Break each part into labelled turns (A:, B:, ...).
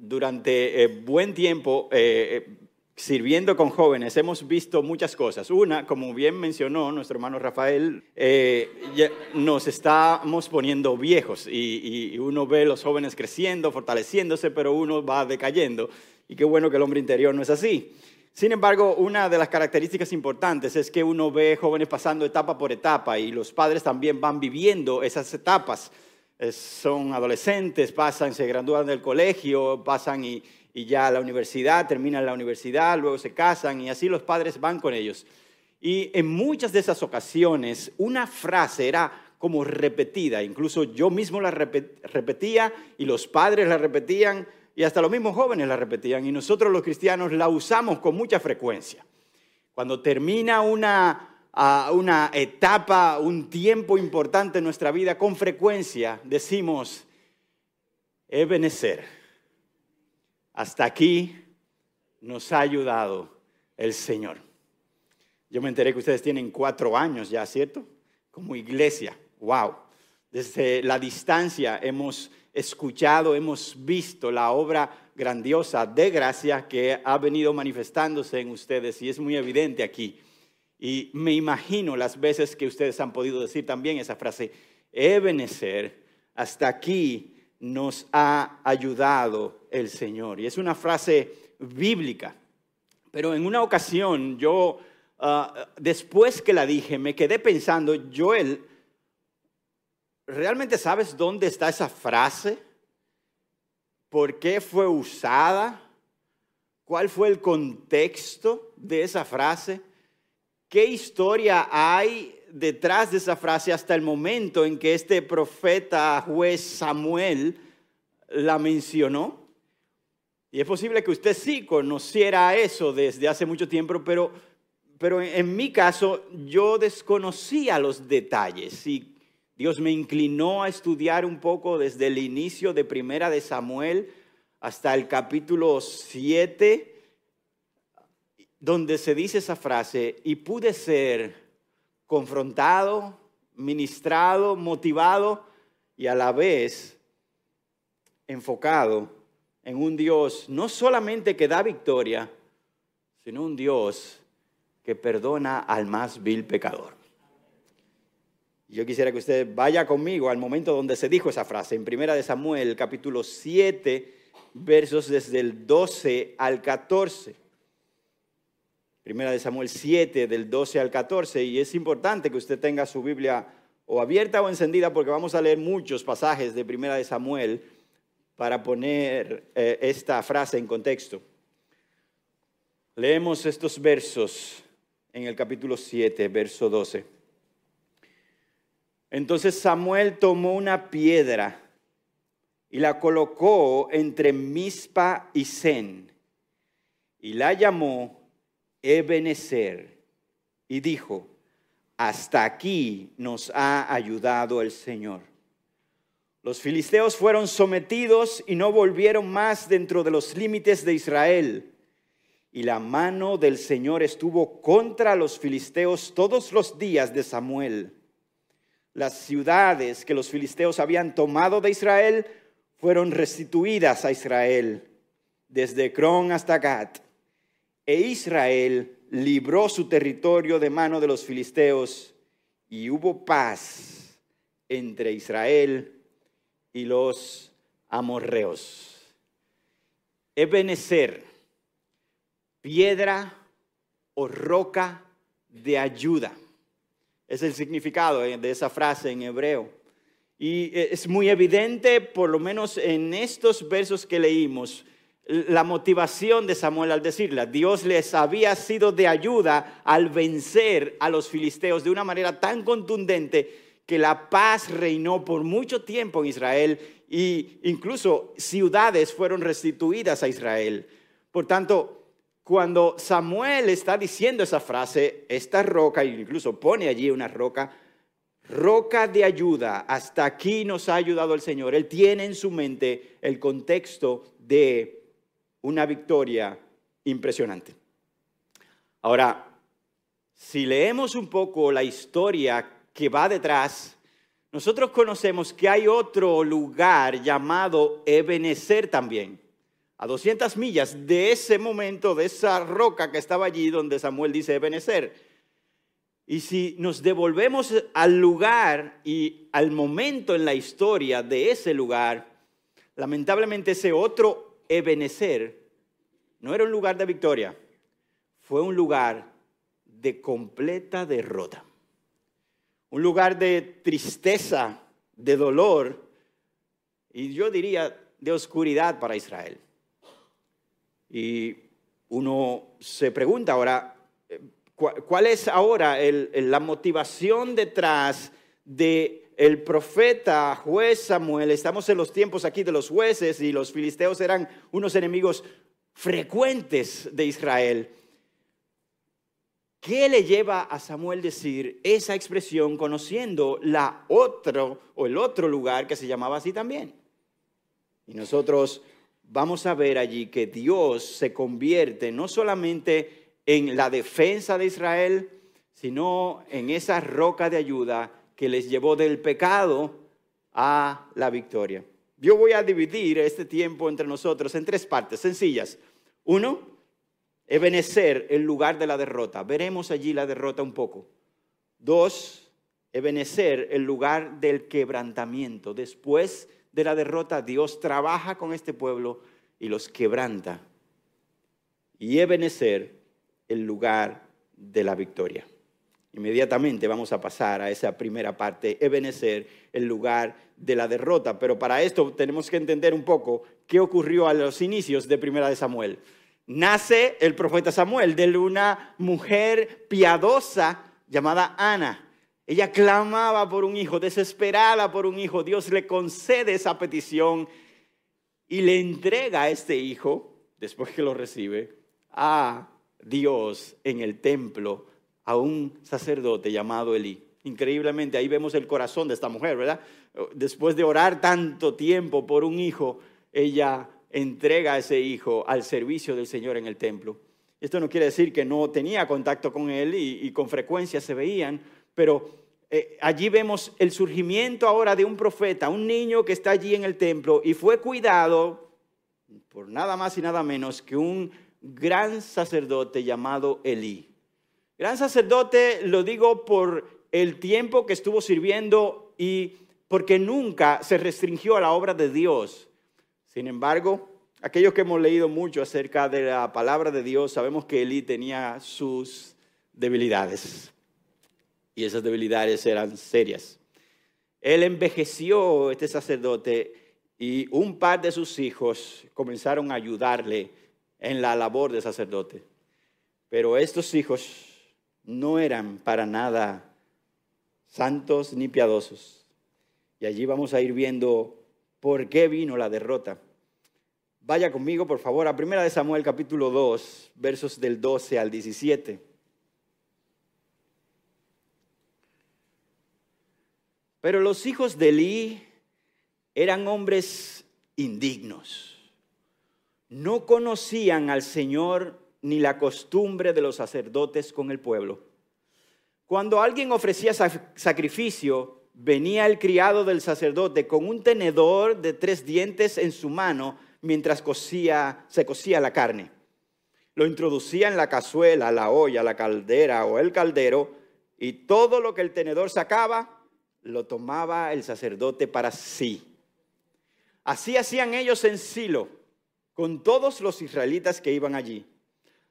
A: durante eh, buen tiempo eh, sirviendo con jóvenes hemos visto muchas cosas. Una, como bien mencionó nuestro hermano Rafael, nos estamos poniendo viejos y, y, uno ve los jóvenes creciendo, fortaleciéndose, pero uno va decayendo. Y qué bueno que el hombre interior no es así. Sin embargo, una de las características importantes es que uno ve jóvenes pasando etapa por etapa y los padres también van viviendo esas etapas. Son adolescentes, pasan, se gradúan del colegio, pasan y, ya a la universidad, terminan la universidad, luego se casan y así los padres van con ellos. Y en muchas de esas ocasiones una frase era como repetida, incluso yo mismo la repetía y los padres la repetían y hasta los mismos jóvenes la repetían y nosotros los cristianos la usamos con mucha frecuencia. Cuando termina una, una etapa, un tiempo importante en nuestra vida, con frecuencia decimos, Ebenezer, hasta aquí nos ha ayudado el Señor. Yo me enteré que ustedes tienen cuatro años ya, ¿cierto? Como iglesia. ¡Wow! Desde la distancia hemos escuchado, hemos visto la obra grandiosa de gracia que ha venido manifestándose en ustedes y es muy evidente aquí. Y me imagino las veces que ustedes han podido decir también esa frase, Ebenezer, hasta aquí nos ha ayudado el Señor. Y es una frase bíblica. Pero en una ocasión yo, ah, después que la dije, me quedé pensando, Joel, ¿realmente sabes dónde está esa frase? ¿Por qué fue usada? ¿Cuál fue el contexto de esa frase? ¿Qué historia hay detrás de esa frase hasta el momento en que este profeta juez Samuel la mencionó? Y es posible que usted sí conociera eso desde hace mucho tiempo, pero, pero en mi caso yo desconocía los detalles y Dios me inclinó a estudiar un poco desde el inicio de Primera de Samuel hasta el capítulo 7, donde se dice esa frase, y pude ser confrontado, ministrado, motivado y a la vez enfocado en un Dios no solamente que da victoria, sino un Dios que perdona al más vil pecador. Yo quisiera que usted vaya conmigo al momento donde se dijo esa frase, en Primera de Samuel, capítulo 7, versos desde el 12 al 14. Primera de Samuel 7, del 12 al 14, y es importante que usted tenga su Biblia o abierta o encendida porque vamos a leer muchos pasajes de Primera de Samuel para poner eh, esta frase en contexto. Leemos estos versos en el capítulo 7, verso 12. Entonces Samuel tomó una piedra y la colocó entre Mispa y Zen y la llamó Ebenezer y dijo, hasta aquí nos ha ayudado el Señor. Los filisteos fueron sometidos y no volvieron más dentro de los límites de Israel. Y la mano del Señor estuvo contra los filisteos todos los días de Samuel las ciudades que los filisteos habían tomado de Israel fueron restituidas a Israel, desde Cron hasta Gat. E Israel libró su territorio de mano de los filisteos y hubo paz entre Israel y los amorreos. Ebenezer, piedra o roca de ayuda. Es el significado eh, de esa frase en hebreo. Y eh, es muy evidente, por lo menos en estos versos que leímos, la motivación de Samuel al decirla. Dios les había sido de ayuda al vencer a los filisteos de una manera tan contundente que la paz reinó por mucho tiempo en Israel e incluso ciudades fueron restituidas a Israel. Por tanto, cuando Samuel está diciendo esa frase, esta roca, incluso pone allí una roca, roca de ayuda, hasta aquí nos ha ayudado el Señor. Él tiene en su mente el contexto de una victoria impresionante. Ahora, si leemos un poco la historia que va detrás, nosotros conocemos que hay otro lugar llamado Ebenezer también. a 200 millas de ese momento, de esa roca que estaba allí donde Samuel dice Ebenezer. Y si nos devolvemos al lugar y al momento en la historia de ese lugar, lamentablemente ese otro Ebenezer no era un lugar de victoria, fue un lugar de completa derrota. Un lugar de tristeza, de dolor y yo diría de oscuridad para Israel. Y uno se pregunta ahora, ¿cuál es ahora la motivación detrás de el profeta juez Samuel? Estamos en los tiempos aquí de los jueces y los filisteos eran unos enemigos frecuentes de Israel. ¿Qué le lleva a Samuel decir esa expresión conociendo la otro o el otro lugar que se llamaba así también? Y nosotros vamos a ver allí que Dios se convierte no solamente en la defensa de Israel, sino en esa roca de ayuda que les llevó del pecado a la victoria. Yo voy a dividir este tiempo entre nosotros en tres partes sencillas. Uno, Ebenecer, el lugar de la derrota. Veremos allí la derrota un poco. Dos, Ebenecer, el lugar del quebrantamiento. Después de la derrota, Dios trabaja con este pueblo y los quebranta. Y Ebenezer, el lugar de la victoria. Inmediatamente vamos a pasar a esa primera parte, Ebenezer, el lugar de la derrota. Pero para esto tenemos que entender un poco qué ocurrió a los inicios de Primera de Samuel. Nace el profeta Samuel de una mujer piadosa llamada Ana. Ella clamaba por un hijo, desesperada por un hijo. Dios le concede esa petición y le entrega a este hijo, después que lo recibe, a Dios en el templo, a un sacerdote llamado Elí. Increíblemente, ahí vemos el corazón de esta mujer, ¿verdad? Después de orar tanto tiempo por un hijo, ella entrega a ese hijo al servicio del Señor en el templo. Esto no quiere decir que no tenía contacto con él y, con frecuencia se veían, pero eh, allí vemos el surgimiento ahora de un profeta, un niño que está allí en el templo y fue cuidado por nada más y nada menos que un gran sacerdote llamado Elí. Gran sacerdote lo digo por el tiempo que estuvo sirviendo y porque nunca se restringió a la obra de Dios. Sin embargo, aquellos que hemos leído mucho acerca de la palabra de Dios, sabemos que Elí tenía sus debilidades y esas debilidades eran serias. Él envejeció, este sacerdote, y un par de sus hijos comenzaron a ayudarle en la labor de sacerdote. Pero estos hijos no eran para nada santos ni piadosos. Y allí vamos a ir viendo por qué vino la derrota. Vaya conmigo, por favor, a 1 Samuel capítulo 2, versos del 12 al 17. Pero los hijos de Elí eran hombres indignos. No conocían al Señor ni la costumbre de los sacerdotes con el pueblo. Cuando alguien ofrecía sacrificio, venía el criado del sacerdote con un tenedor de tres dientes en su mano mientras se cocía la carne. Lo introducía en la cazuela, la olla, la caldera o el caldero y todo lo que el tenedor sacaba lo tomaba el sacerdote para sí. Así hacían ellos en Silo con todos los israelitas que iban allí.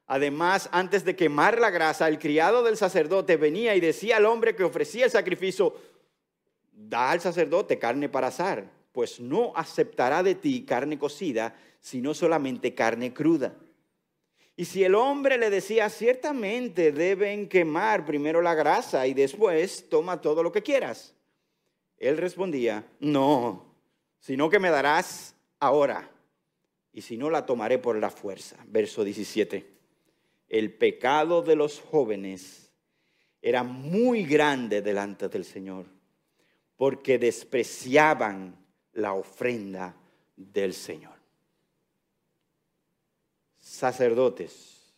A: Además, antes de quemar la grasa, el criado del sacerdote venía y decía al hombre que ofrecía el sacrificio, da al sacerdote carne para asar, pues no aceptará de ti carne cocida, sino solamente carne cruda. Y si el hombre le decía, ciertamente deben quemar primero la grasa y después toma todo lo que quieras. Él respondía, no, sino que me darás ahora, y si no la tomaré por la fuerza. Verso 17. El pecado de los jóvenes era muy grande delante del Señor, porque despreciaban la ofrenda del Señor. Sacerdotes,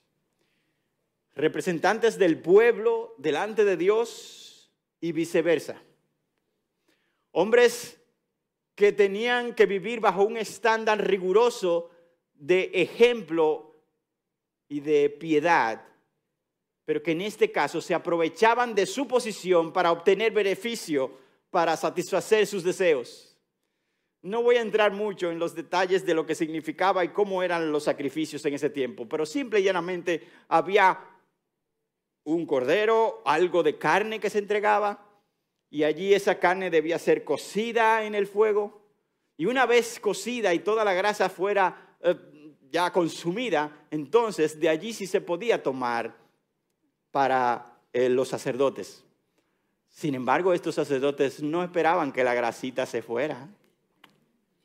A: representantes del pueblo delante de Dios y viceversa Hombres que tenían que vivir bajo un estándar riguroso de ejemplo y de piedad, pero que en este caso se aprovechaban de su posición para obtener beneficio, para satisfacer sus deseos. No voy a entrar mucho en los detalles de lo que significaba y cómo eran los sacrificios en ese tiempo, pero simple y llanamente había un cordero, algo de carne que se entregaba, y allí esa carne debía ser cocida en el fuego, y una vez cocida y toda la grasa fuera eh, ya consumida, entonces de allí sí se podía tomar para eh, los sacerdotes. Sin embargo, estos sacerdotes no esperaban que la grasita se fuera.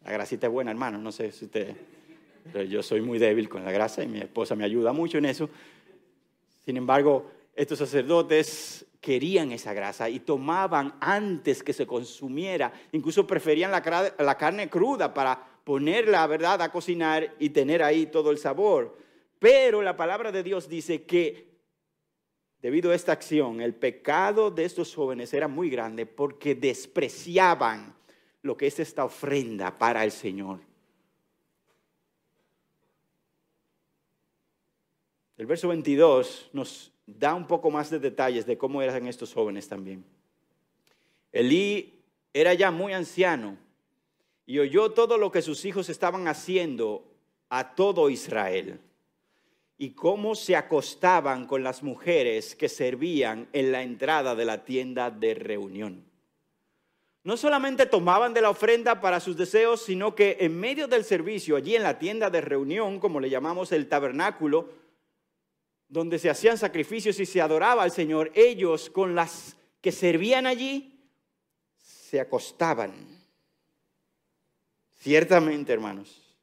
A: La grasita es buena, hermano, no sé si usted... Pero yo soy muy débil con la grasa y mi esposa me ayuda mucho en eso. Sin embargo, estos sacerdotes querían esa grasa y tomaban antes que se consumiera. Incluso preferían la, la carne cruda para ponerla, ¿verdad?, a cocinar y tener ahí todo el sabor. Pero la palabra de Dios dice que debido a esta acción, el pecado de estos jóvenes era muy grande porque despreciaban lo que es esta ofrenda para el Señor. El verso 22 nos da un poco más de detalles de cómo eran estos jóvenes también. Elí era ya muy anciano y oyó todo lo que sus hijos estaban haciendo a todo Israel y cómo se acostaban con las mujeres que servían en la entrada de la tienda de reunión no solamente tomaban de la ofrenda para sus deseos, sino que en medio del servicio, allí en la tienda de reunión, como le llamamos el tabernáculo, donde se hacían sacrificios y se adoraba al Señor, ellos con las que servían allí, se acostaban. Ciertamente, hermanos,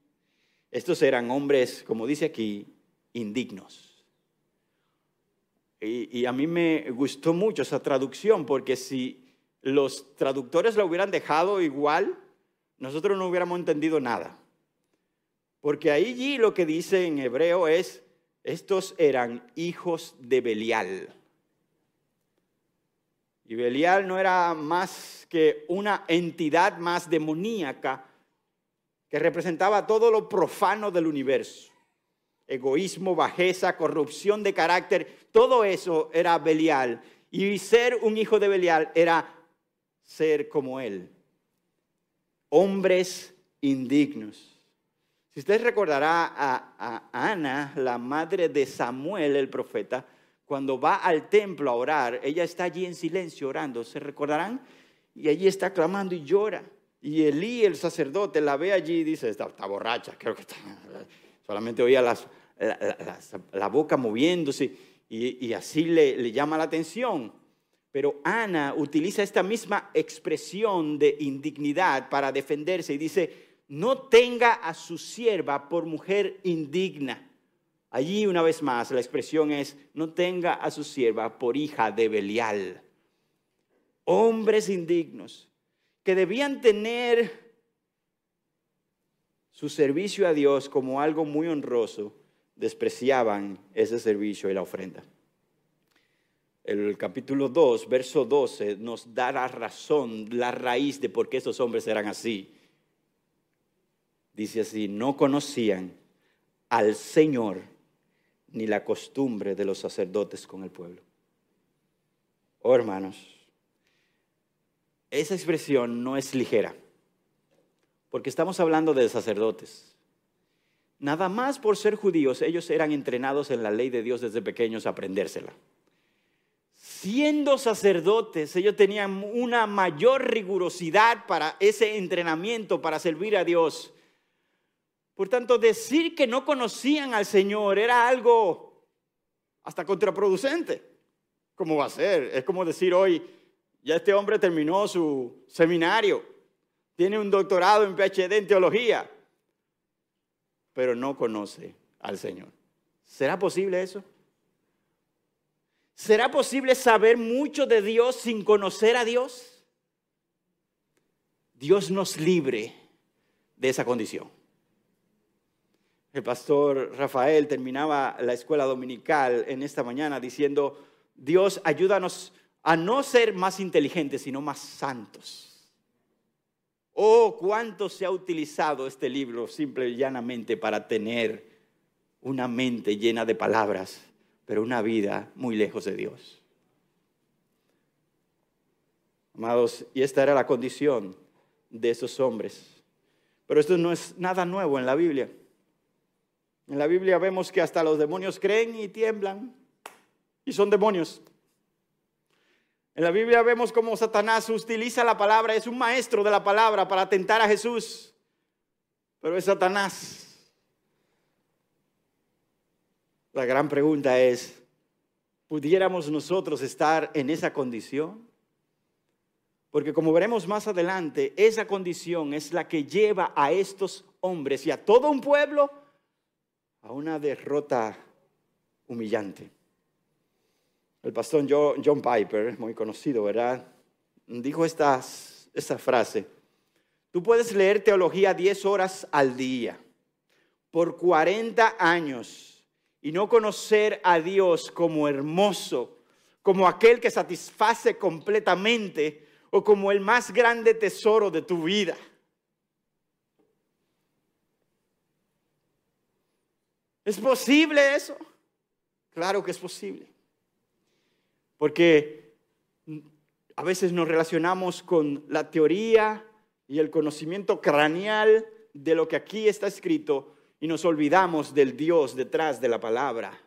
A: estos eran hombres, como dice aquí, indignos. Y, a mí me gustó mucho esa traducción, porque si los traductores lo hubieran dejado igual, nosotros no hubiéramos entendido nada. Porque allí lo que dice en hebreo es, estos eran hijos de Belial. Y Belial no era más que una entidad más demoníaca que representaba todo lo profano del universo. Egoísmo, bajeza, corrupción de carácter, todo eso era Belial. Y ser un hijo de Belial era ser como Él. Hombres indignos. Si usted recordará a, Ana, la madre de Samuel, el profeta, cuando va al templo a orar, ella está allí en silencio orando, ¿se recordarán? Y allí está clamando y llora. Y Elí, el sacerdote, la ve allí y dice, está, borracha, creo que está. Solamente oía la, boca moviéndose y, así le llama la atención. Pero Ana utiliza esta misma expresión de indignidad para defenderse y dice, no tenga a su sierva por mujer indigna. Allí una vez más la expresión es, no tenga a su sierva por hija de Belial. Hombres indignos que debían tener su servicio a Dios como algo muy honroso, despreciaban ese servicio y la ofrenda el capítulo 2, verso 12, nos da la razón, la raíz de por qué esos hombres eran así. Dice así, no conocían al Señor ni la costumbre de los sacerdotes con el pueblo. Oh hermanos, esa expresión no es ligera, porque estamos hablando de sacerdotes. Nada más por ser judíos, ellos eran entrenados en la ley de Dios desde pequeños a aprendérsela siendo sacerdotes, ellos tenían una mayor rigurosidad para ese entrenamiento, para servir a Dios. Por tanto, decir que no conocían al Señor era algo hasta contraproducente. ¿Cómo va a ser? Es como decir hoy, ya este hombre terminó su seminario, tiene un doctorado en PhD en teología, pero no conoce al Señor. ¿Será posible eso? ¿Será posible saber mucho de Dios sin conocer a Dios? Dios nos libre de esa condición. El pastor Rafael terminaba la escuela dominical en esta mañana diciendo, Dios ayúdanos a no ser más inteligentes, sino más santos. Oh, cuánto se ha utilizado este libro simple y llanamente para tener una mente llena de palabras, pero una vida muy lejos de Dios. Amados, y esta era la condición de esos hombres. Pero esto no es nada nuevo en la Biblia. En la Biblia vemos que hasta los demonios creen y tiemblan y son demonios. En la Biblia vemos cómo Satanás utiliza la palabra, es un maestro de la palabra para tentar a Jesús, pero es Satanás. La gran pregunta es, ¿pudiéramos nosotros estar en esa condición? Porque como veremos más adelante, esa condición es la que lleva a estos hombres y a todo un pueblo a una derrota humillante. El pastor John Piper, muy conocido, ¿verdad? Dijo esta, frase. Tú puedes leer teología 10 horas al día por 40 años y no conocer a Dios como hermoso, como aquel que satisface completamente o como el más grande tesoro de tu vida. ¿Es posible eso? Claro que es posible. Porque a veces nos relacionamos con la teoría y el conocimiento craneal de lo que aquí está escrito y nos olvidamos del Dios detrás de la palabra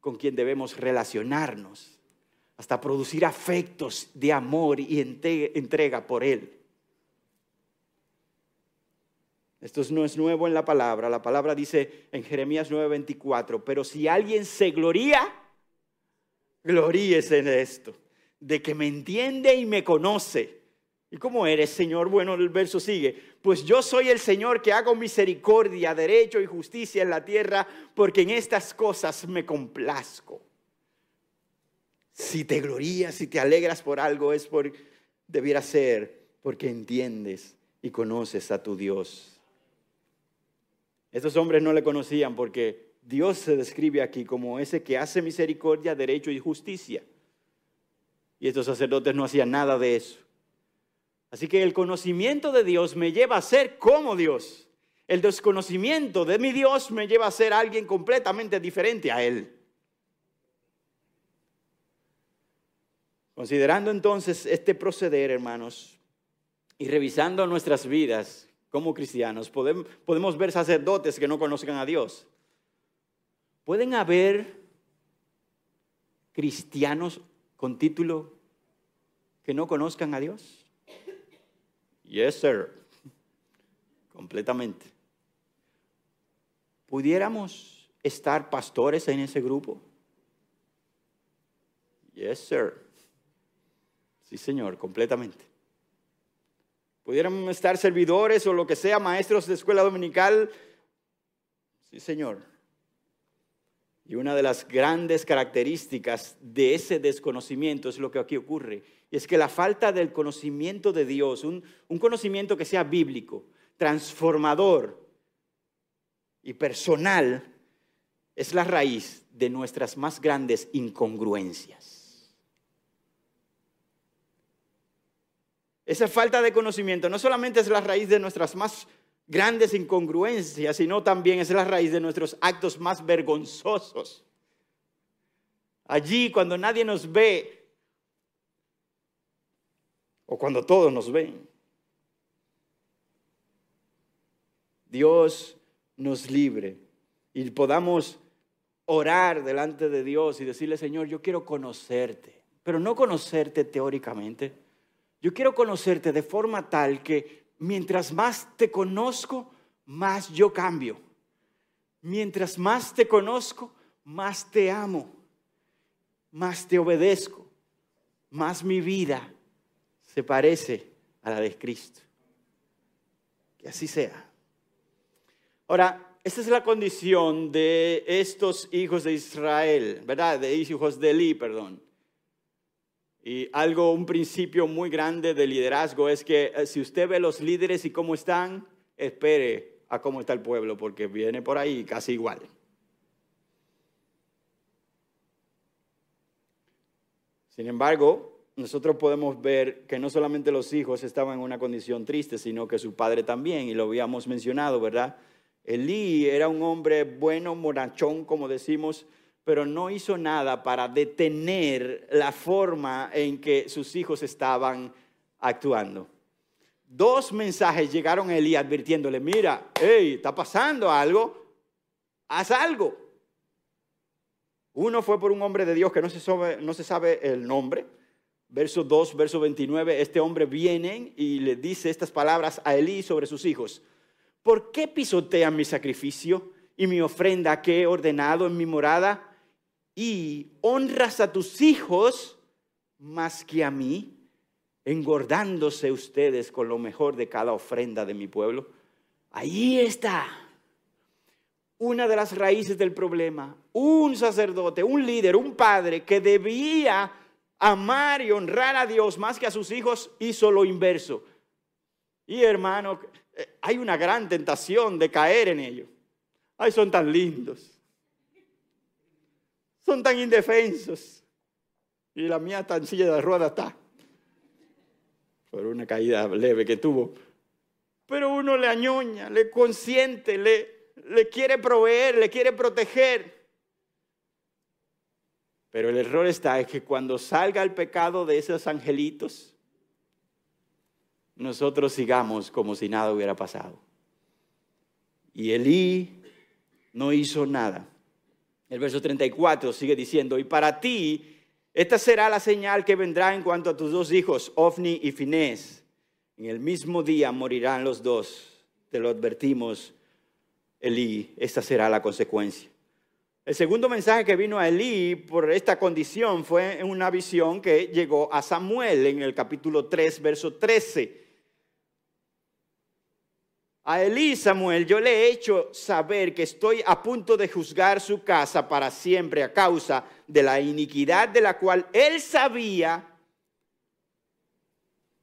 A: con quien debemos relacionarnos, hasta producir afectos de amor y entrega por Él. Esto no es nuevo en la palabra. La palabra dice en Jeremías 9:24, pero si alguien se gloría, gloríese en esto, de que me entiende y me conoce. ¿Y cómo eres, Señor? Bueno, el verso sigue. Pues yo soy el Señor que hago misericordia, derecho y justicia en la tierra, porque en estas cosas me complazco. Si te glorías, si te alegras por algo, es por, debiera ser porque entiendes y conoces a tu Dios. Estos hombres no le conocían porque Dios se describe aquí como ese que hace misericordia, derecho y justicia. Y estos sacerdotes no hacían nada de eso. Así que el conocimiento de Dios me lleva a ser como Dios. El desconocimiento de mi Dios me lleva a ser alguien completamente diferente a Él. Considerando entonces este proceder, hermanos, y revisando nuestras vidas como cristianos, podemos, ver sacerdotes que no conozcan a Dios. ¿Pueden haber cristianos con título que no conozcan a Dios? Yes, sir. Completamente. ¿Pudiéramos estar pastores en ese grupo? Yes, sir. Sí, señor, completamente. ¿Pudiéramos estar servidores o lo que sea, maestros de escuela dominical? Sí, señor. Y una de las grandes características de ese desconocimiento es lo que aquí ocurre. Y es que la falta del conocimiento de Dios, un, conocimiento que sea bíblico, transformador y personal, es la raíz de nuestras más grandes incongruencias. Esa falta de conocimiento no solamente es la raíz de nuestras más grandes incongruencias, sino también es la raíz de nuestros actos más vergonzosos. Allí cuando nadie nos ve, o cuando todos nos ven, Dios nos libre y podamos orar delante de Dios y decirle, Señor, yo quiero conocerte, pero no conocerte teóricamente. Yo quiero conocerte de forma tal que mientras más te conozco, más yo cambio. Mientras más te conozco, más te amo, más te obedezco, más mi vida se parece a la de Cristo. Que así sea. Ahora, esta es la condición de estos hijos de Israel, ¿verdad? De hijos de Eli, perdón. Y algo, un principio muy grande de liderazgo es que eh, si usted ve los líderes y cómo están, espere a cómo está el pueblo, porque viene por ahí casi igual. Sin embargo, nosotros podemos ver que no solamente los hijos estaban en una condición triste, sino que su padre también, y lo habíamos mencionado, ¿verdad? Elí era un hombre bueno, morachón, como decimos, pero no hizo nada para detener la forma en que sus hijos estaban actuando. Dos mensajes llegaron a Elí advirtiéndole, mira, hey, está pasando algo, haz algo. Uno fue por un hombre de Dios que no se sabe, no se sabe el nombre, verso 2, verso 29, este hombre viene y le dice estas palabras a Elí sobre sus hijos. ¿Por qué pisotean mi sacrificio y mi ofrenda que he ordenado en mi morada? Y honras a tus hijos más que a mí, engordándose ustedes con lo mejor de cada ofrenda de mi pueblo. Ahí está una de las raíces del problema. Un sacerdote, un líder, un padre que debía amar y honrar a Dios más que a sus hijos, hizo lo inverso. Y hermano, eh, hay una gran tentación de caer en ello. Ay, son tan lindos. Son tan indefensos. Y la mía tan silla de ruedas está. Por una caída leve que tuvo. Pero uno le añoña, le consiente, le, le quiere proveer, le quiere proteger. Pero el error está en que cuando salga el pecado de esos angelitos, nosotros sigamos como si nada hubiera pasado. Y Elí no hizo nada. El verso 34 sigue diciendo, y para ti, esta será la señal que vendrá en cuanto a tus dos hijos, Ofni y Finés. En el mismo día morirán los dos. Te lo advertimos, Elí, esta será la consecuencia. El segundo mensaje que vino a Elí por esta condición fue en una visión que llegó a Samuel en el capítulo 3, verso 13. A Elí, Samuel, yo le he hecho saber que estoy a punto de juzgar su casa para siempre a causa de la iniquidad de la cual él sabía,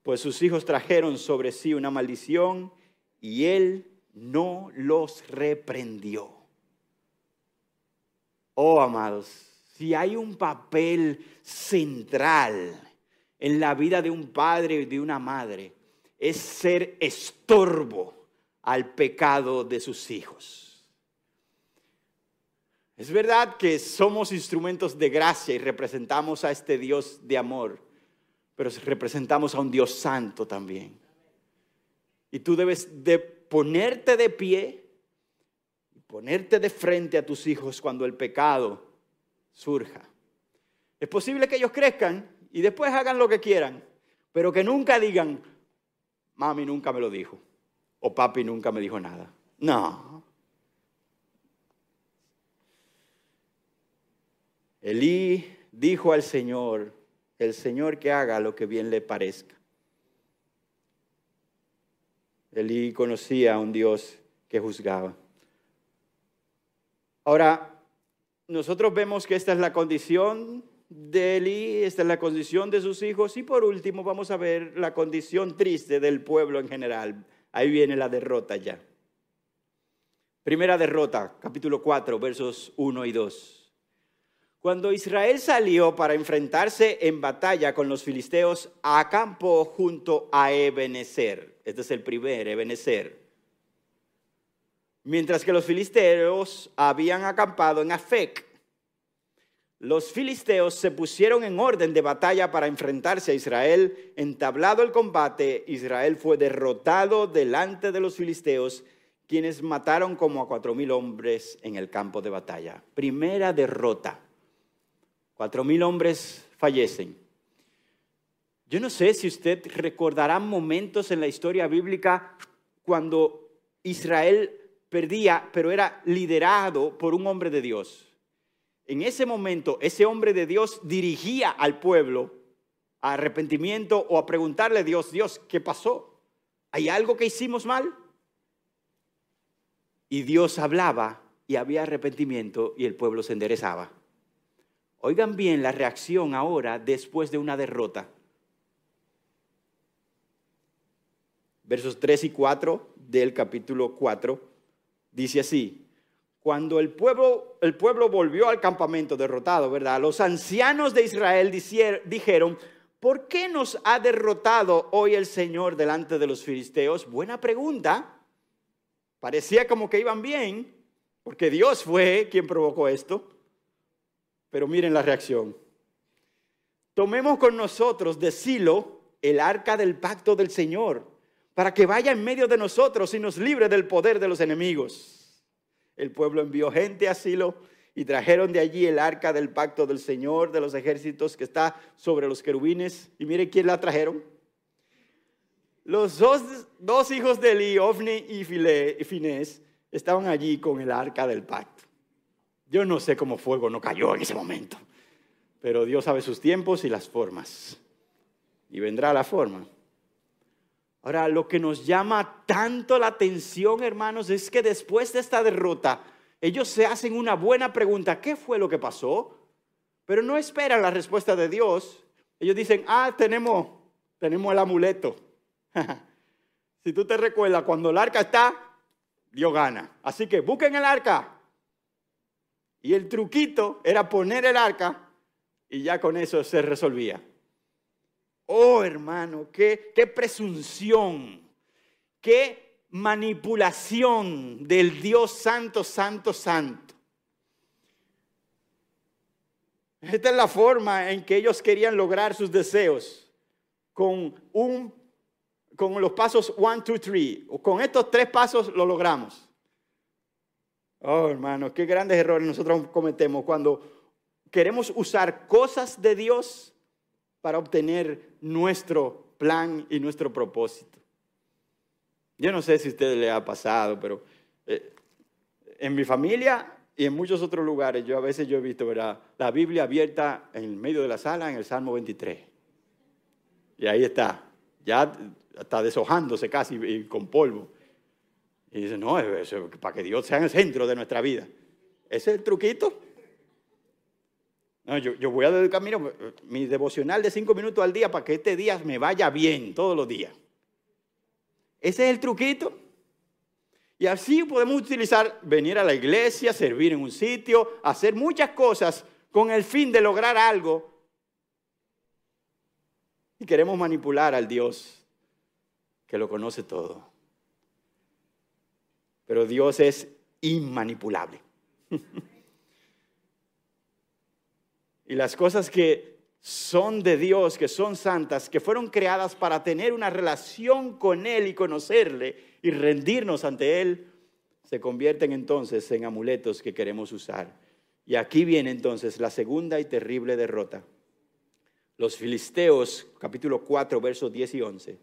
A: pues sus hijos trajeron sobre sí una maldición y él no los reprendió. Oh, amados, si hay un papel central en la vida de un padre y de una madre, es ser estorbo al pecado de sus hijos. Es verdad que somos instrumentos de gracia y representamos a este Dios de amor, pero representamos a un Dios santo también. Y tú debes de ponerte de pie ponerte de frente a tus hijos cuando el pecado surja. Es posible que ellos crezcan y después hagan lo que quieran, pero que nunca digan, mami nunca me lo dijo, o papi nunca me dijo nada. No. Elí dijo al Señor, el Señor que haga lo que bien le parezca. Elí conocía a un Dios que juzgaba. Ahora, nosotros vemos que esta es la condición de Eli, esta es la condición de sus hijos y por último vamos a ver la condición triste del pueblo en general. Ahí viene la derrota ya. Primera derrota, capítulo 4, versos 1 y 2. Cuando Israel salió para enfrentarse en batalla con los filisteos, acampó junto a Ebenezer. Este es el primer, Ebenezer mientras que los filisteos habían acampado en Afec. Los filisteos se pusieron en orden de batalla para enfrentarse a Israel. Entablado el combate, Israel fue derrotado delante de los filisteos, quienes mataron como a cuatro mil hombres en el campo de batalla. Primera derrota. Cuatro mil hombres fallecen. Yo no sé si usted recordará momentos en la historia bíblica cuando Israel perdía, pero era liderado por un hombre de Dios. En ese momento, ese hombre de Dios dirigía al pueblo a arrepentimiento o a preguntarle a Dios, Dios, ¿qué pasó? ¿Hay algo que hicimos mal? Y Dios hablaba y había arrepentimiento y el pueblo se enderezaba. Oigan bien la reacción ahora después de una derrota. Versos 3 y 4 del capítulo 4 Dice así, cuando el pueblo, el pueblo volvió al campamento derrotado, ¿verdad? Los ancianos de Israel dijeron, ¿por qué nos ha derrotado hoy el Señor delante de los filisteos? Buena pregunta. Parecía como que iban bien, porque Dios fue quien provocó esto. Pero miren la reacción. Tomemos con nosotros de Silo el arca del pacto del Señor, para que vaya en medio de nosotros y nos libre del poder de los enemigos. El pueblo envió gente a Silo y trajeron de allí el arca del pacto del Señor de los ejércitos que está sobre los querubines. Y mire quién la trajeron. Los dos, hijos de Eli, Ofni y Finés, estaban allí con el arca del pacto. Yo no sé cómo fuego no cayó en ese momento, pero Dios sabe sus tiempos y las formas. Y vendrá la forma. Ahora, lo que nos llama tanto la atención, hermanos, es que después de esta derrota, ellos se hacen una buena pregunta, ¿qué fue lo que pasó? Pero no esperan la respuesta de Dios. Ellos dicen, ah, tenemos, tenemos el amuleto. si tú te recuerdas, cuando el arca está, Dios gana. Así que busquen el arca. Y el truquito era poner el arca y ya con eso se resolvía. Oh, hermano, qué, presunción, qué manipulación del Dios santo, santo, santo. Esta es la forma en que ellos querían lograr sus deseos, con, un, con los pasos 1, 2, 3. Con estos tres pasos lo logramos. Oh, hermano, qué grandes errores nosotros cometemos cuando queremos usar cosas de Dios para obtener nuestro plan y nuestro propósito. Yo no sé si a usted le ha pasado, pero eh, en mi familia y en muchos otros lugares, yo a veces yo he visto la Biblia abierta en medio de la sala en el Salmo 23. Y ahí está, ya está deshojándose casi con polvo. Y dice, no, eso, para que Dios sea en el centro de nuestra vida. Ese es el truquito. No, yo, voy a dedicar mi devocional de cinco minutos al día para que este día me vaya bien todos los días. Ese es el truquito. Y así podemos utilizar, venir a la iglesia, servir en un sitio, hacer muchas cosas con el fin de lograr algo. Y queremos manipular al Dios que lo conoce todo. Pero Dios es inmanipulable. y las cosas que son de Dios, que son santas, que fueron creadas para tener una relación con Él y conocerle y rendirnos ante Él, se convierten entonces en amuletos que queremos usar. Y aquí viene entonces la segunda y terrible derrota. Los filisteos, capítulo 4, versos 10 y 11.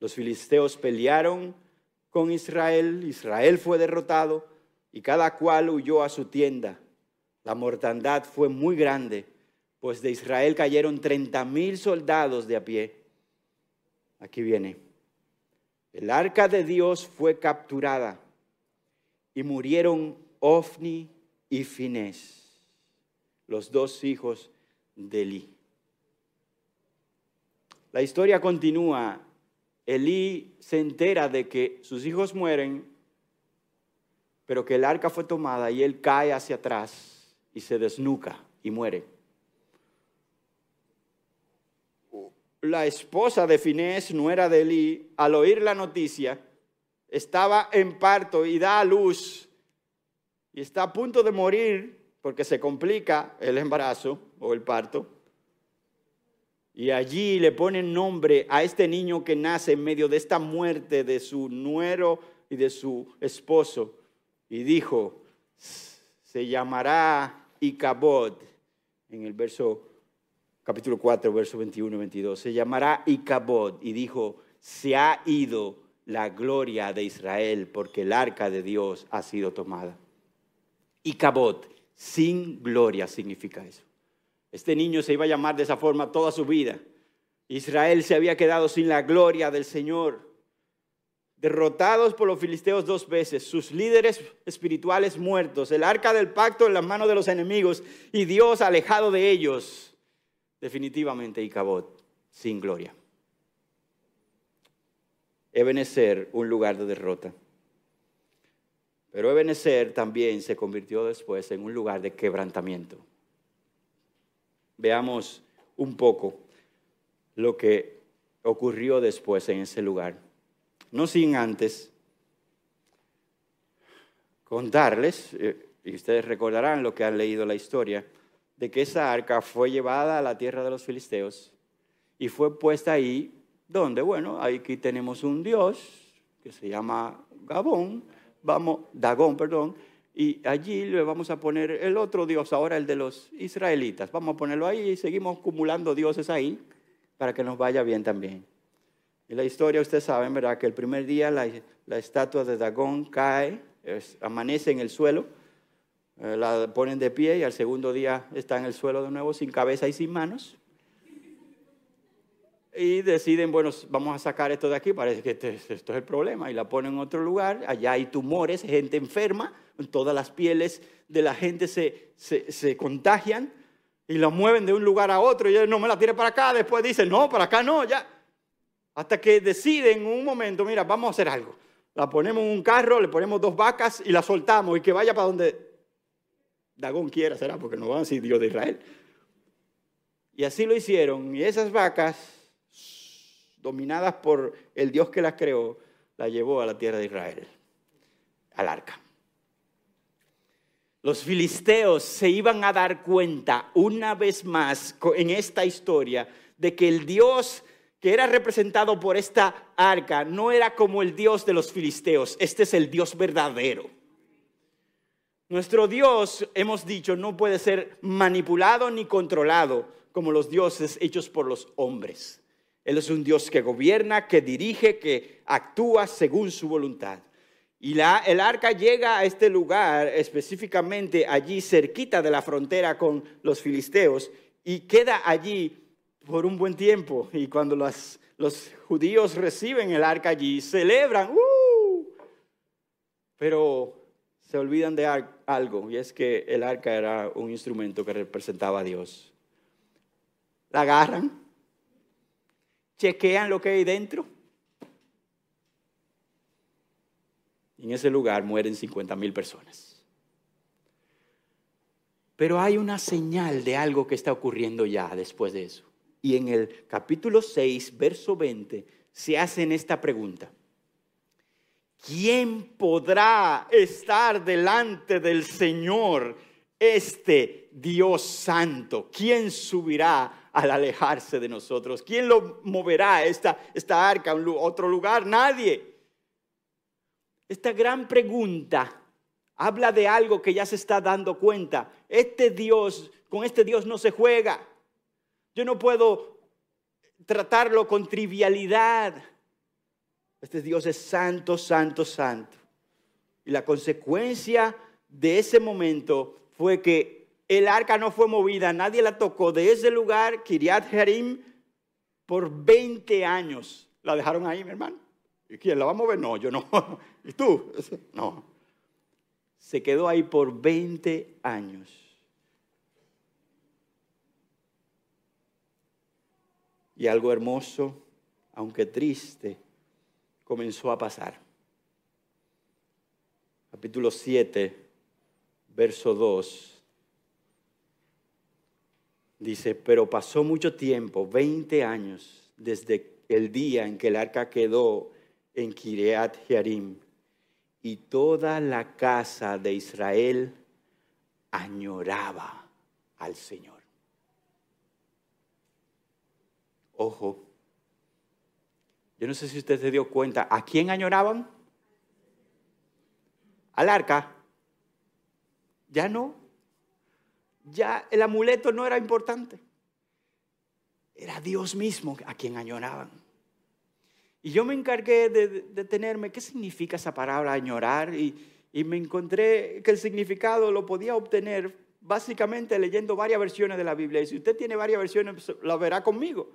A: Los filisteos pelearon con Israel, Israel fue derrotado y cada cual huyó a su tienda. La mortandad fue muy grande pues de Israel cayeron 30 mil soldados de a pie. Aquí viene. El arca de Dios fue capturada y murieron Ofni y Finés, los dos hijos de Elí. La historia continúa. Elí se entera de que sus hijos mueren, pero que el arca fue tomada y él cae hacia atrás y se desnuca y muere. La esposa de Finés, nuera de Elí, al oír la noticia, estaba en parto y da a luz y está a punto de morir porque se complica el embarazo o el parto. Y allí le ponen nombre a este niño que nace en medio de esta muerte de su nuero y de su esposo. Y dijo, se llamará Icabod, en el verso capítulo 4, verso 21 y 22, se llamará Icabod y dijo, se ha ido la gloria de Israel porque el arca de Dios ha sido tomada. Icabod, sin gloria significa eso. Este niño se iba a llamar de esa forma toda su vida. Israel se había quedado sin la gloria del Señor. Derrotados por los filisteos dos veces, sus líderes espirituales muertos, el arca del pacto en las manos de los enemigos y Dios alejado de ellos definitivamente Icabod sin gloria. Ebenezer, un lugar de derrota. Pero Ebenezer también se convirtió después en un lugar de quebrantamiento. Veamos un poco lo que ocurrió después en ese lugar. No sin antes contarles, eh, y ustedes recordarán lo que han leído la historia, de que esa arca fue llevada a la tierra de los filisteos y fue puesta ahí, donde, bueno, aquí tenemos un dios que se llama Gabón, vamos, Dagón, perdón, y allí le vamos a poner el otro dios, ahora el de los israelitas. Vamos a ponerlo ahí y seguimos acumulando dioses ahí para que nos vaya bien también. Y la historia, ustedes saben, ¿verdad? Que el primer día la, estatua de Dagón cae, amanece en el suelo, la ponen de pie y al segundo día está en el suelo de nuevo sin cabeza y sin manos. Y deciden, bueno, vamos a sacar esto de aquí, parece que este, esto es el problema, y la ponen en otro lugar, allá hay tumores, gente enferma, todas las pieles de la gente se, se, contagian y la mueven de un lugar a otro, y ellos no me la tire para acá, después dicen, no, para acá no, ya. Hasta que deciden en un momento, mira, vamos a hacer algo. La ponemos en un carro, le ponemos dos vacas y la soltamos y que vaya para donde Dagón quiera, será, porque no van a Dios de Israel. Y así lo hicieron. Y esas vacas, dominadas por el Dios que las creó, las llevó a la tierra de Israel, al arca. Los filisteos se iban a dar cuenta una vez más en esta historia de que el Dios que era representado por esta arca no era como el Dios de los filisteos, este es el Dios verdadero. Nuestro Dios, hemos dicho, no puede ser manipulado ni controlado como los dioses hechos por los hombres. Él es un Dios que gobierna, que dirige, que actúa según su voluntad. Y el arca llega a este lugar, específicamente allí cerquita de la frontera con los filisteos, y queda allí por un buen tiempo. Y cuando los, los judíos reciben el arca allí, celebran, ¡uh! pero se olvidan de algo, y es que el arca era un instrumento que representaba a Dios. La agarran, chequean lo que hay dentro. Y en ese lugar mueren 50 mil personas. Pero hay una señal de algo que está ocurriendo ya después de eso. Y en el capítulo 6, verso 20, se hacen esta pregunta. ¿Quién podrá estar delante del Señor, este Dios santo? ¿Quién subirá al alejarse de nosotros? ¿Quién lo moverá esta, esta arca a otro lugar? Nadie. Esta gran pregunta habla de algo que ya se está dando cuenta. Este Dios, con este Dios no se juega. Yo no puedo tratarlo con trivialidad. Este Dios es santo, santo, santo. Y la consecuencia de ese momento fue que el arca no fue movida, nadie la tocó de ese lugar, Kiriat Jerim, por 20 años. La dejaron ahí, mi hermano. ¿Y quién la va a mover? No, yo no. ¿Y tú? No. Se quedó ahí por 20 años. Y algo hermoso, aunque triste, comenzó a pasar. Capítulo 7, verso 2. Dice, pero pasó mucho tiempo, 20 años, desde el día en que el arca quedó en Kiriat Jearim, y toda la casa de Israel añoraba al Señor. Ojo, yo no sé si usted se dio cuenta, ¿a quién añoraban? Al arca. Ya no. Ya el amuleto no era importante. Era Dios mismo a quien añoraban. Y yo me encargué de detenerme, ¿qué significa esa palabra añorar? Y, me encontré que el significado lo podía obtener básicamente leyendo varias versiones de la Biblia. Y si usted tiene varias versiones, pues, la verá conmigo.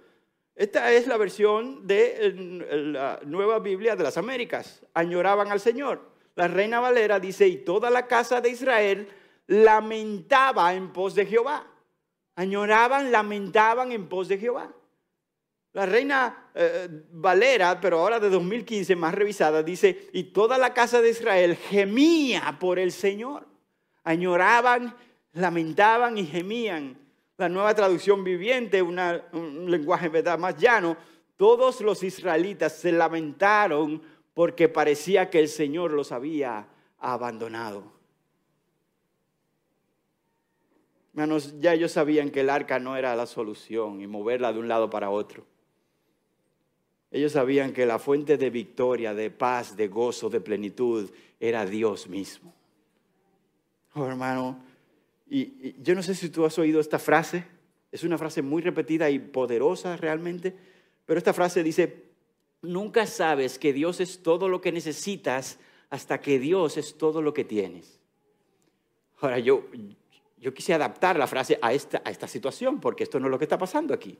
A: Esta es la versión de la Nueva Biblia de las Américas. Añoraban al Señor. La Reina Valera dice, y toda la casa de Israel lamentaba en pos de Jehová. Añoraban, lamentaban en pos de Jehová. La Reina eh, Valera, pero ahora de 2015, más revisada, dice, y toda la casa de Israel gemía por el Señor. Añoraban, lamentaban y gemían la nueva traducción viviente, un lenguaje más llano, todos los israelitas se lamentaron porque parecía que el Señor los había abandonado. Hermanos, ya ellos sabían que el arca no era la solución y moverla de un lado para otro. Ellos sabían que la fuente de victoria, de paz, de gozo, de plenitud era Dios mismo. Oh, hermano, y, yo no sé si tú has oído esta frase, es una frase muy repetida y poderosa realmente, pero esta frase dice, nunca sabes que Dios es todo lo que necesitas hasta que Dios es todo lo que tienes. Ahora, yo, yo quise adaptar la frase a esta, a esta situación, porque esto no es lo que está pasando aquí.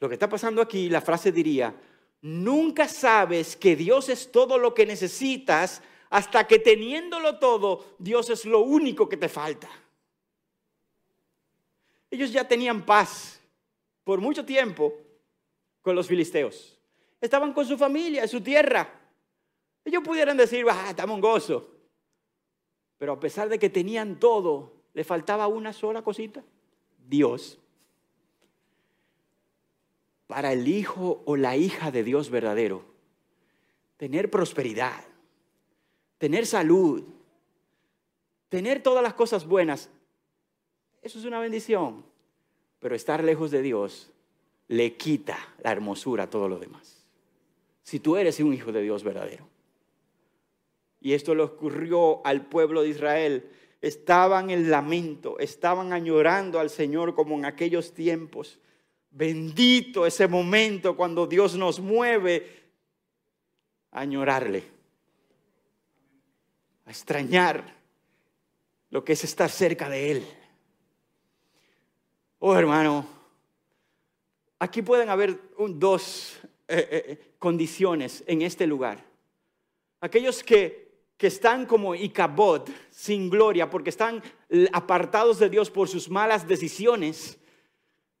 A: Lo que está pasando aquí, la frase diría, nunca sabes que Dios es todo lo que necesitas hasta que teniéndolo todo, Dios es lo único que te falta. Ellos ya tenían paz por mucho tiempo con los filisteos. Estaban con su familia, en su tierra. Ellos pudieran decir, ah, estamos en gozo. Pero a pesar de que tenían todo, le faltaba una sola cosita, Dios. Para el hijo o la hija de Dios verdadero, tener prosperidad, tener salud, tener todas las cosas buenas, eso es una bendición. Pero estar lejos de Dios le quita la hermosura a todo lo demás. Si tú eres un hijo de Dios verdadero. Y esto le ocurrió al pueblo de Israel estaban en lamento, estaban añorando al Señor como en aquellos tiempos. Bendito ese momento cuando Dios nos mueve a añorarle, a extrañar lo que es estar cerca de Él. Oh hermano, aquí pueden haber dos eh, eh, condiciones en este lugar. Aquellos que que están como Icabod, sin gloria, porque están apartados de Dios por sus malas decisiones.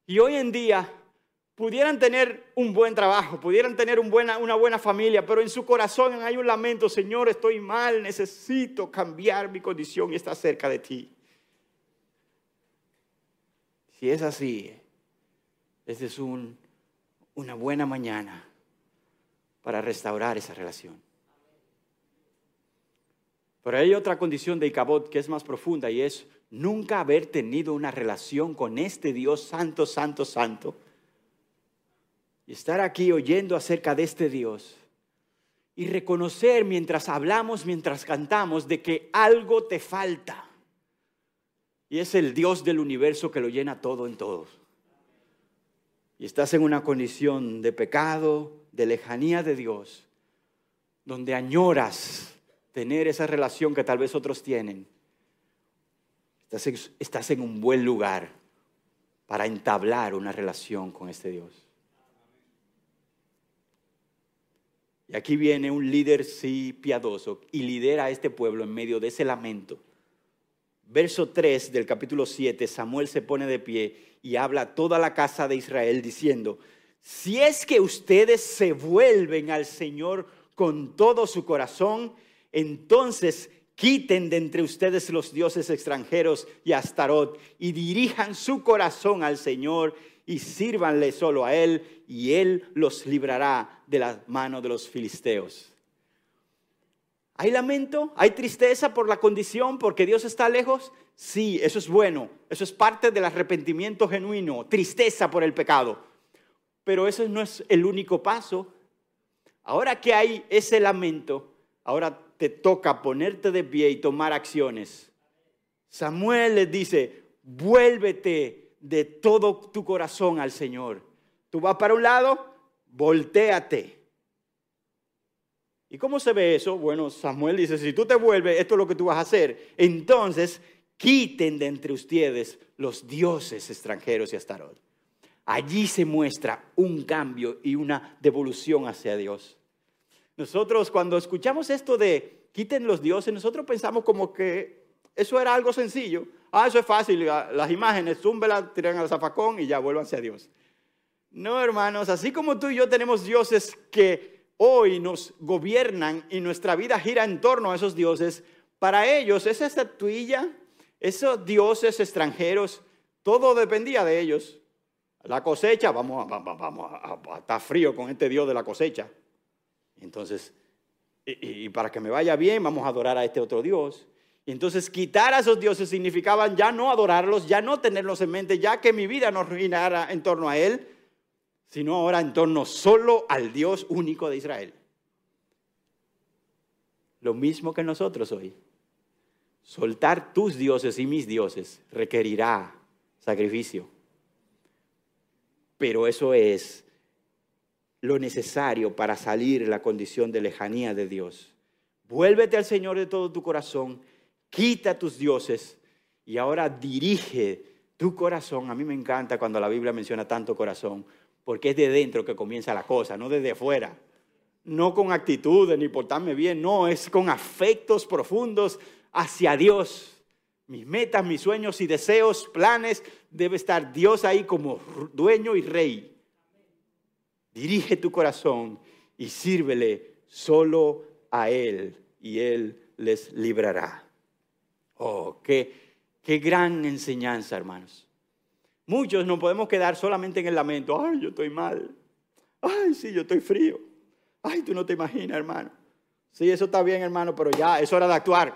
A: Y hoy en día pudieran tener un buen trabajo, pudieran tener una buena familia, pero en su corazón hay un lamento, Señor, estoy mal, necesito cambiar mi condición y estar cerca de ti. Si es así, esta es una buena mañana para restaurar esa relación. Pero hay otra condición de Icabod que es más profunda y es nunca haber tenido una relación con este Dios santo, santo, santo. Y estar aquí oyendo acerca de este Dios y reconocer mientras hablamos, mientras cantamos, de que algo te falta. Y es el Dios del universo que lo llena todo en todos. Y estás en una condición de pecado, de lejanía de Dios, donde añoras tener esa relación que tal vez otros tienen, estás en, un buen lugar para entablar una relación con este Dios. Y aquí viene un líder sí piadoso y lidera a este pueblo en medio de ese lamento. Verso 3 del capítulo 7, Samuel se pone de pie y habla a toda la casa de Israel diciendo, si es que ustedes se vuelven al Señor con todo su corazón entonces quiten de entre ustedes los dioses extranjeros y Astarot y dirijan su corazón al Señor y sírvanle solo a Él y Él los librará de la mano de los filisteos. ¿Hay lamento? ¿Hay tristeza por la condición porque Dios está lejos? Sí, eso es bueno. Eso es parte del arrepentimiento genuino, tristeza por el pecado. Pero eso no es el único paso. Ahora que hay ese lamento, ahora te toca ponerte de pie y tomar acciones. Samuel les dice, vuélvete de todo tu corazón al Señor. Tú vas para un lado, volteate. ¿Y cómo se ve eso? Bueno, Samuel dice, si tú te vuelves, esto es lo que tú vas a hacer. Entonces, quiten de entre ustedes los dioses extranjeros y Astarot. Allí se muestra un cambio y una devolución hacia Dios. Nosotros cuando escuchamos esto de quiten los dioses, nosotros pensamos como que eso era algo sencillo. Ah, eso es fácil, las imágenes, zúmbelas, tiran al zafacón y ya vuélvanse a Dios. No, hermanos, así como tú y yo tenemos dioses que hoy nos gobiernan y nuestra vida gira en torno a esos dioses, para ellos esa estatuilla, esos dioses extranjeros, Todo dependía de ellos. La cosecha, vamos, a, vamos a, estar frío con este Dios de la cosecha. Entonces, y, para que me vaya bien, vamos a adorar a este otro Dios. Y entonces quitar a esos dioses significaba ya no adorarlos, ya no tenerlos en mente, ya que mi vida no ruinara en torno a Él, sino ahora en torno solo al Dios único de Israel. Lo mismo que nosotros hoy. Soltar tus dioses y mis dioses requerirá sacrificio. Pero eso es lo necesario para salir de la condición de lejanía de Dios. Vuélvete al Señor de todo tu corazón, quita tus dioses y ahora dirige tu corazón. A mí me encanta cuando la Biblia menciona tanto corazón, porque es de dentro que comienza la cosa, no desde afuera. No con actitudes ni portarme bien, no, es con afectos profundos hacia Dios. Mis metas, mis sueños y deseos, planes, debe estar Dios ahí como dueño y rey. Dirige tu corazón y sírvele solo a Él y Él les librará. Oh, qué, qué gran enseñanza, hermanos. Muchos nos podemos quedar solamente en el lamento. Ay, yo estoy mal. Ay, sí, yo estoy frío. Ay, tú no te imaginas, hermano. Sí, eso está bien, hermano, pero ya es hora de actuar.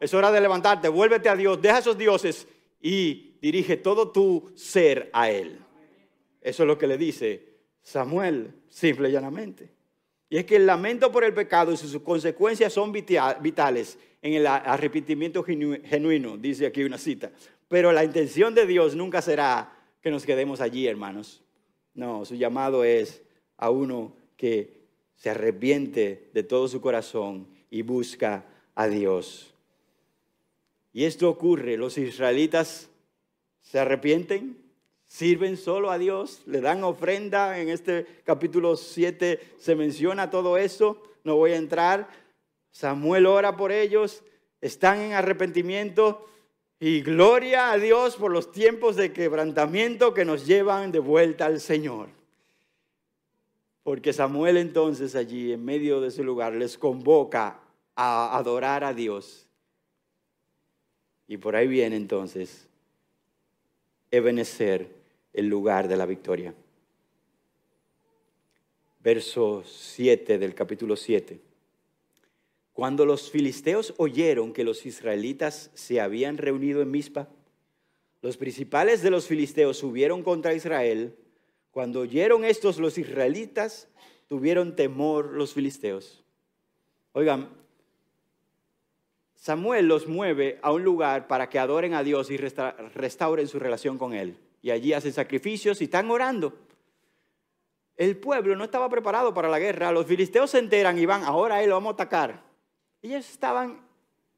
A: Es hora de levantarte. Vuélvete a Dios. Deja esos dioses y dirige todo tu ser a Él. Eso es lo que le dice Samuel, simple y llanamente. Y es que el lamento por el pecado y sus consecuencias son vitales en el arrepentimiento genuino, dice aquí una cita. Pero la intención de Dios nunca será que nos quedemos allí, hermanos. No, su llamado es a uno que se arrepiente de todo su corazón y busca a Dios. Y esto ocurre, los israelitas se arrepienten, sirven solo a Dios, le dan ofrenda. En este capítulo 7 se menciona todo eso. No voy a entrar. Samuel ora por ellos, están en arrepentimiento y gloria a Dios por los tiempos de quebrantamiento que nos llevan de vuelta al Señor. Porque Samuel entonces allí en medio de ese lugar les convoca a adorar a Dios. Y por ahí viene entonces Ebenezer, el lugar de la victoria. Verso 7 del capítulo 7. Cuando los filisteos oyeron que los israelitas se habían reunido en Mizpa, los principales de los filisteos subieron contra Israel. Cuando oyeron estos los israelitas, tuvieron temor los filisteos. Oigan, Samuel los mueve a un lugar para que adoren a Dios y restauren su relación con Él. Y allí hacen sacrificios y están orando. El pueblo no estaba preparado para la guerra. Los filisteos se enteran y van, ahora Él lo vamos a atacar. Ellos estaban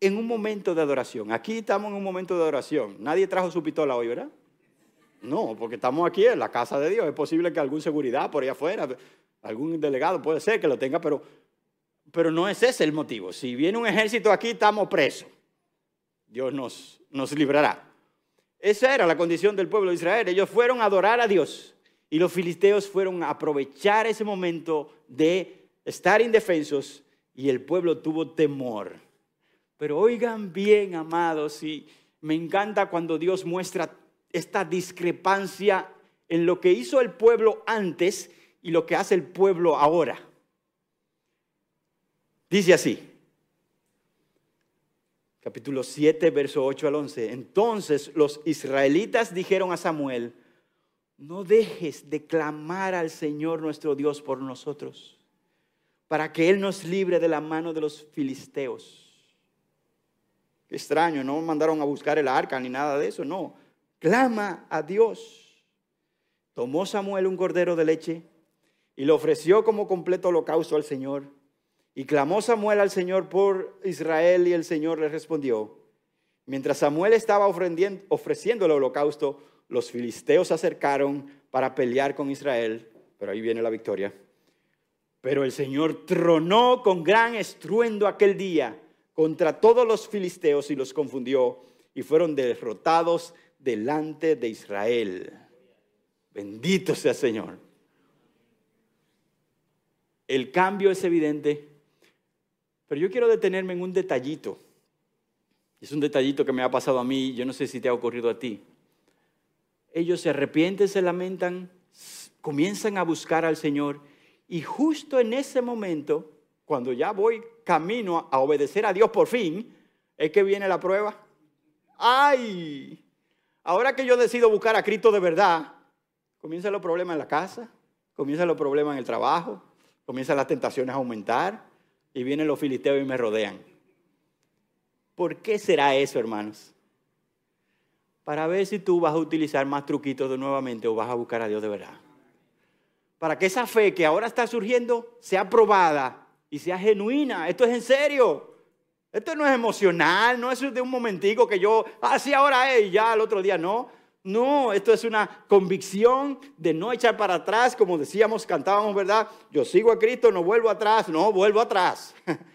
A: en un momento de adoración. Aquí estamos en un momento de adoración. Nadie trajo su pistola hoy, ¿verdad? No, porque estamos aquí en la casa de Dios. Es posible que algún seguridad por ahí afuera, algún delegado puede ser que lo tenga, pero pero no es ese el motivo. Si viene un ejército aquí, estamos presos. Dios nos, nos librará. Esa era la condición del pueblo de Israel. Ellos fueron a adorar a Dios y los filisteos fueron a aprovechar ese momento de estar indefensos y el pueblo tuvo temor. Pero oigan bien, amados, y me encanta cuando Dios muestra esta discrepancia en lo que hizo el pueblo antes y lo que hace el pueblo ahora. Dice así, capítulo 7, verso 8 al 11. Entonces los israelitas dijeron a Samuel, no dejes de clamar al Señor nuestro Dios por nosotros, para que Él nos libre de la mano de los filisteos. Qué extraño, no mandaron a buscar el arca ni nada de eso, no. Clama a Dios. Tomó Samuel un cordero de leche y lo ofreció como completo holocausto al Señor y clamó Samuel al Señor por Israel y el Señor le respondió. Mientras Samuel estaba ofreciendo el holocausto, los filisteos se acercaron para pelear con Israel, pero ahí viene la victoria. Pero el Señor tronó con gran estruendo aquel día contra todos los filisteos y los confundió y fueron derrotados delante de Israel. Bendito sea el Señor. El cambio es evidente pero yo quiero detenerme en un detallito. Es un detallito que me ha pasado a mí, yo no sé si te ha ocurrido a ti. ellos se arrepienten, se lamentan, comienzan a buscar al Señor y justo en ese momento, cuando ya voy camino a obedecer a Dios por fin, es que viene la prueba. ¡Ay! Ahora que yo decido buscar a Cristo de verdad, comienzan los problemas en la casa, comienzan los problemas en el trabajo, comienzan las tentaciones a aumentar y vienen los filisteos y me rodean. ¿Por qué será eso, hermanos? Para ver si tú vas a utilizar más truquitos de nuevamente o vas a buscar a Dios de verdad. Para que esa fe que ahora está surgiendo sea probada y sea genuina. Esto es en serio. Esto no es emocional, no es de un momentico que yo, así ah, ahora es y ya el otro día no. No, esto es una convicción de no echar para atrás, como decíamos, cantábamos, ¿verdad? Yo sigo a Cristo, no vuelvo atrás, no, vuelvo atrás.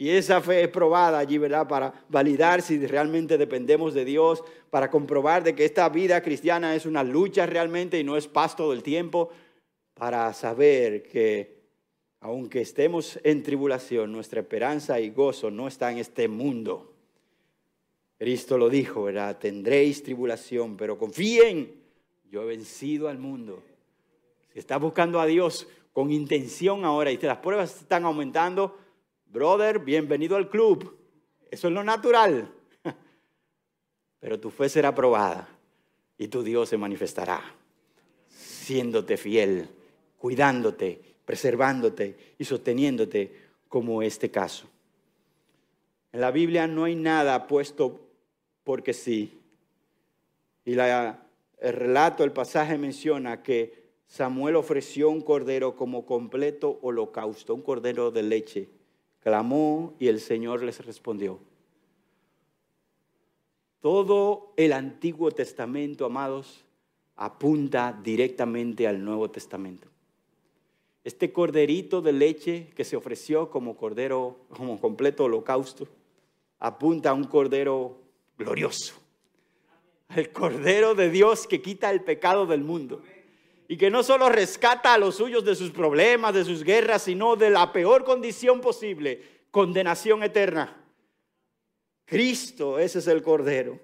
A: Y esa fe es probada allí, ¿verdad? Para validar si realmente dependemos de Dios, para comprobar de que esta vida cristiana es una lucha realmente y no es paz todo el tiempo, para saber que aunque estemos en tribulación, nuestra esperanza y gozo no está en este mundo. Cristo lo dijo, ¿verdad? Tendréis tribulación, pero confíen, yo he vencido al mundo. Si estás buscando a Dios con intención ahora y las pruebas están aumentando, brother, bienvenido al club. Eso es lo natural. Pero tu fe será probada y tu Dios se manifestará, siéndote fiel, cuidándote preservándote y sosteniéndote como este caso. En la Biblia no hay nada puesto porque sí. Y el relato, el pasaje menciona que Samuel ofreció un cordero como completo holocausto, un cordero de leche. Clamó y el Señor les respondió. Todo el Antiguo Testamento, amados, apunta directamente al Nuevo Testamento. Este corderito de leche que se ofreció como cordero, como completo holocausto, apunta a un cordero glorioso. El cordero de Dios que quita el pecado del mundo. Y que no solo rescata a los suyos de sus problemas, de sus guerras, sino de la peor condición posible, condenación eterna. Cristo, ese es el cordero.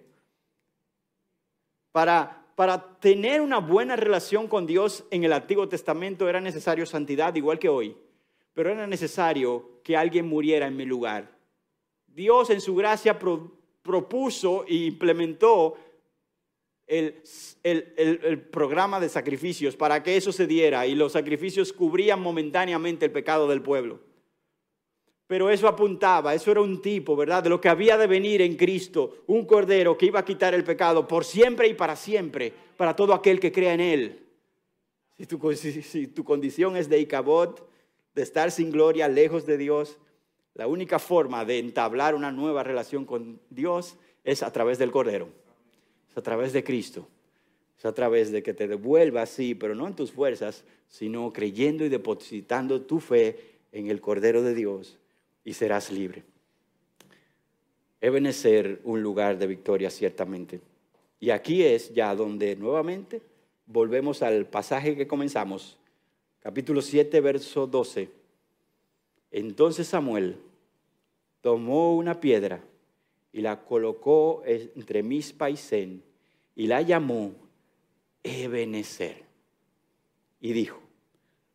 A: Para para tener una buena relación con Dios en el Antiguo Testamento era necesario santidad, igual que hoy, pero era necesario que alguien muriera en mi lugar. Dios en su gracia propuso e implementó el, el, programa de sacrificios para que eso se diera y los sacrificios cubrían momentáneamente el pecado del pueblo. Pero eso apuntaba, eso era un tipo, ¿verdad? De lo que había de venir en Cristo, un cordero que iba a quitar el pecado por siempre y para siempre, para todo aquel que crea en Él. Si tu, condición es de Icabod, de estar sin gloria, lejos de Dios, la única forma de entablar una nueva relación con Dios es a través del cordero, es a través de Cristo, es a través de que te devuelvas, sí, pero no en tus fuerzas, sino creyendo y depositando tu fe en el cordero de Dios y serás libre. Ebenezer, un lugar de victoria, ciertamente. Y aquí es ya donde nuevamente volvemos al pasaje que comenzamos, capítulo 7, verso 12. Entonces Samuel tomó una piedra y la colocó entre mis paisén y la llamó Ebenezer. Y dijo,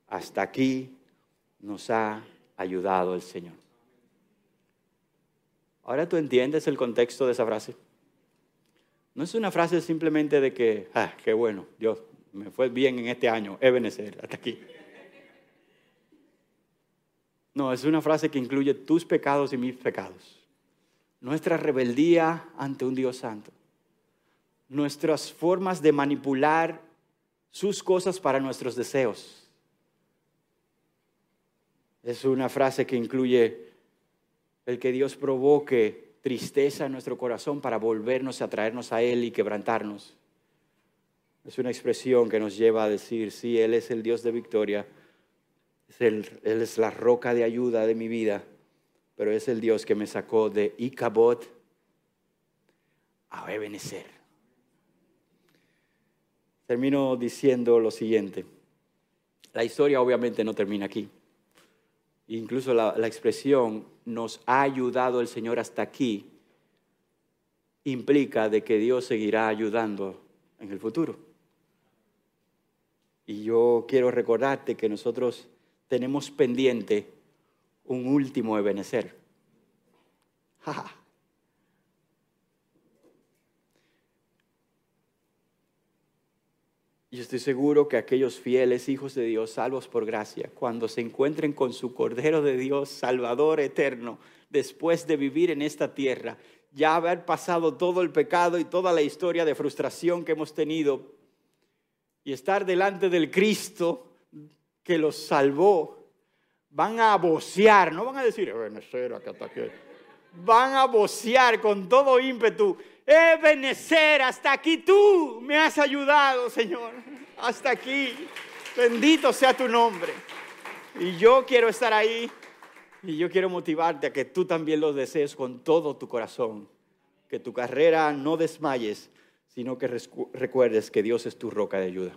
A: hasta aquí nos ha ayudado el Señor. Ahora tú entiendes el contexto de esa frase. No es una frase simplemente de que, ah, qué bueno, Dios, me fue bien en este año, Ebenezer, hasta aquí. No, es una frase que incluye tus pecados y mis pecados. Nuestra rebeldía ante un Dios santo. Nuestras formas de manipular sus cosas para nuestros deseos. Es una frase que incluye el que Dios provoque tristeza en nuestro corazón para volvernos a traernos a Él y quebrantarnos. Es una expresión que nos lleva a decir, sí, Él es el Dios de victoria, Él es la roca de ayuda de mi vida, pero es el Dios que me sacó de Icabod a Ebenezer. Termino diciendo lo siguiente. La historia obviamente no termina aquí. Incluso la, expresión nos ha ayudado el Señor hasta aquí implica de que Dios seguirá ayudando en el futuro. Y yo quiero recordarte que nosotros tenemos pendiente un último Ebenecer. Y estoy seguro que aquellos fieles hijos de Dios, salvos por gracia, cuando se encuentren con su Cordero de Dios, Salvador eterno, después de vivir en esta tierra, ya haber pasado todo el pecado y toda la historia de frustración que hemos tenido, y estar delante del Cristo que los salvó, van a vocear, no van a decir, van a vocear con todo ímpetu, Ebenecer, hasta aquí tú me has ayudado, Señor, hasta aquí, bendito sea tu nombre. Y yo quiero estar ahí y yo quiero motivarte a que tú también lo desees con todo tu corazón, que tu carrera no desmayes, sino que recuerdes que Dios es tu roca de ayuda.